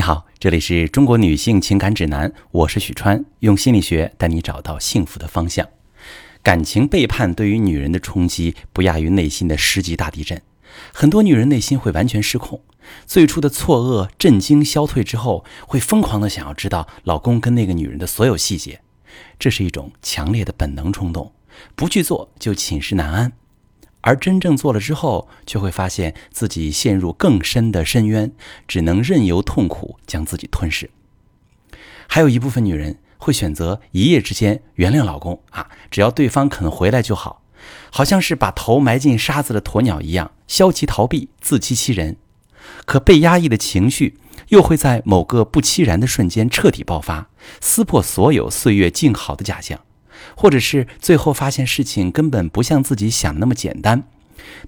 你好，这里是中国女性情感指南，我是许川，用心理学带你找到幸福的方向。感情背叛对于女人的冲击不亚于内心的十级大地震，很多女人内心会完全失控。最初的错愕、震惊消退之后，会疯狂的想要知道老公跟那个女人的所有细节，这是一种强烈的本能冲动，不去做就寝食难安。而真正做了之后，却会发现自己陷入更深的深渊，只能任由痛苦将自己吞噬。还有一部分女人会选择一夜之间原谅老公啊，只要对方肯回来就好，好像是把头埋进沙子的鸵鸟一样，消极逃避，自欺欺人。可被压抑的情绪又会在某个不期然的瞬间彻底爆发，撕破所有岁月静好的假象。或者是最后发现事情根本不像自己想的那么简单，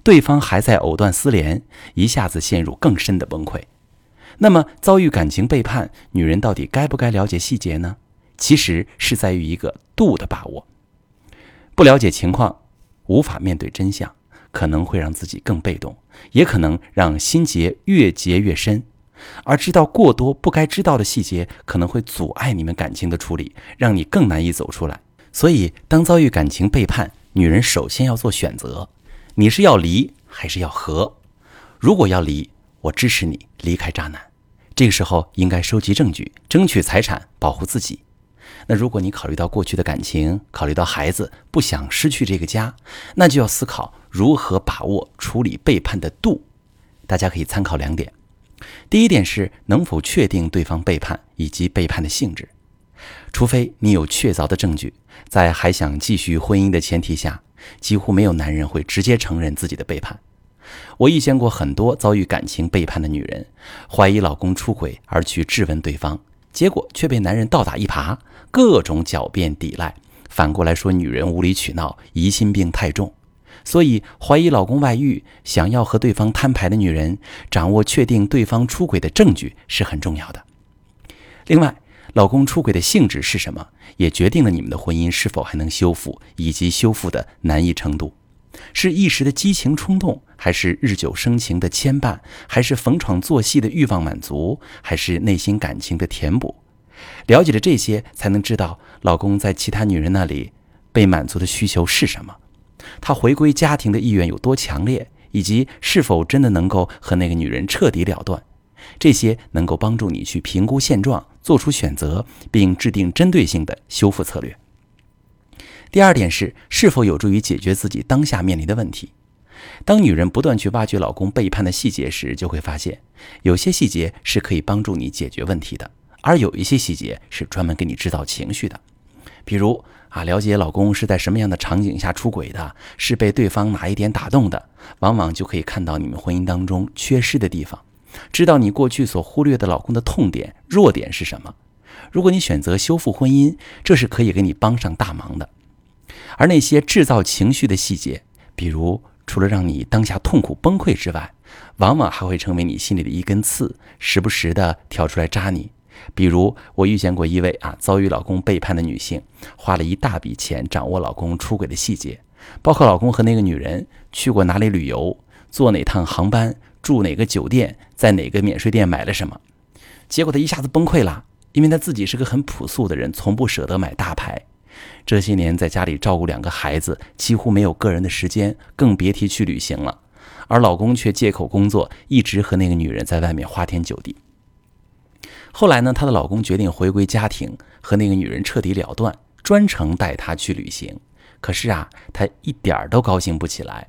对方还在藕断丝连，一下子陷入更深的崩溃。那么遭遇感情背叛，女人到底该不该了解细节呢？其实是在于一个度的把握。不了解情况，无法面对真相，可能会让自己更被动，也可能让心结越结越深。而知道过多不该知道的细节，可能会阻碍你们感情的处理，让你更难以走出来。所以，当遭遇感情背叛，女人首先要做选择：你是要离还是要和？如果要离，我支持你离开渣男。这个时候应该收集证据，争取财产，保护自己。那如果你考虑到过去的感情，考虑到孩子，不想失去这个家，那就要思考如何把握处理背叛的度。大家可以参考两点：第一点是能否确定对方背叛以及背叛的性质。除非你有确凿的证据，在还想继续婚姻的前提下，几乎没有男人会直接承认自己的背叛。我遇见过很多遭遇感情背叛的女人，怀疑老公出轨而去质问对方，结果却被男人倒打一耙，各种狡辩抵赖，反过来说女人无理取闹、疑心病太重。所以，怀疑老公外遇、想要和对方摊牌的女人，掌握确定对方出轨的证据是很重要的。另外，老公出轨的性质是什么，也决定了你们的婚姻是否还能修复，以及修复的难易程度。是一时的激情冲动，还是日久生情的牵绊，还是逢场作戏的欲望满足，还是内心感情的填补？了解了这些，才能知道老公在其他女人那里被满足的需求是什么，他回归家庭的意愿有多强烈，以及是否真的能够和那个女人彻底了断。这些能够帮助你去评估现状，做出选择，并制定针对性的修复策略。第二点是，是否有助于解决自己当下面临的问题。当女人不断去挖掘老公背叛的细节时，就会发现，有些细节是可以帮助你解决问题的，而有一些细节是专门给你制造情绪的。比如啊，了解老公是在什么样的场景下出轨的，是被对方哪一点打动的，往往就可以看到你们婚姻当中缺失的地方。知道你过去所忽略的老公的痛点、弱点是什么？如果你选择修复婚姻，这是可以给你帮上大忙的。而那些制造情绪的细节，比如除了让你当下痛苦崩溃之外，往往还会成为你心里的一根刺，时不时的跳出来扎你。比如我遇见过一位啊遭遇老公背叛的女性，花了一大笔钱掌握老公出轨的细节，包括老公和那个女人去过哪里旅游，坐哪趟航班。住哪个酒店，在哪个免税店买了什么，结果他一下子崩溃了，因为他自己是个很朴素的人，从不舍得买大牌。这些年在家里照顾两个孩子，几乎没有个人的时间，更别提去旅行了。而老公却借口工作，一直和那个女人在外面花天酒地。后来呢，她的老公决定回归家庭，和那个女人彻底了断，专程带她去旅行。可是啊，她一点儿都高兴不起来。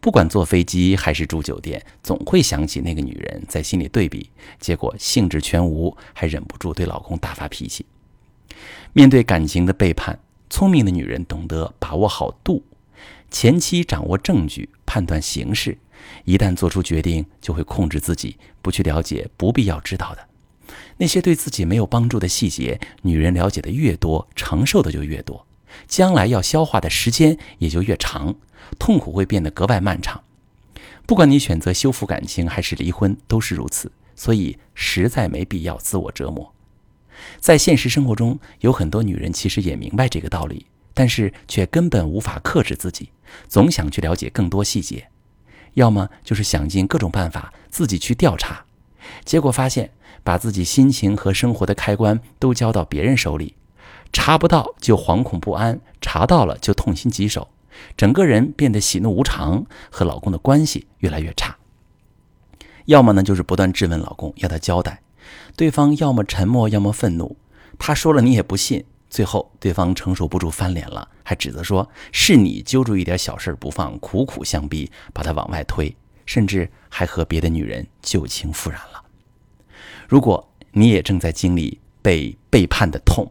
不管坐飞机还是住酒店，总会想起那个女人，在心里对比，结果兴致全无，还忍不住对老公大发脾气。面对感情的背叛，聪明的女人懂得把握好度，前期掌握证据，判断形势，一旦做出决定，就会控制自己，不去了解不必要知道的那些对自己没有帮助的细节。女人了解的越多，承受的就越多。将来要消化的时间也就越长，痛苦会变得格外漫长。不管你选择修复感情还是离婚，都是如此。所以实在没必要自我折磨。在现实生活中，有很多女人其实也明白这个道理，但是却根本无法克制自己，总想去了解更多细节，要么就是想尽各种办法自己去调查，结果发现把自己心情和生活的开关都交到别人手里，查不到就惶恐不安，查到了就痛心疾首，整个人变得喜怒无常，和老公的关系越来越差。要么呢，就是不断质问老公，要他交代，对方要么沉默，要么愤怒，他说了你也不信。最后，对方承受不住翻脸了，还指责说是你揪住一点小事不放，苦苦相逼，把他往外推，甚至还和别的女人旧情复燃了。如果你也正在经历被背叛的痛，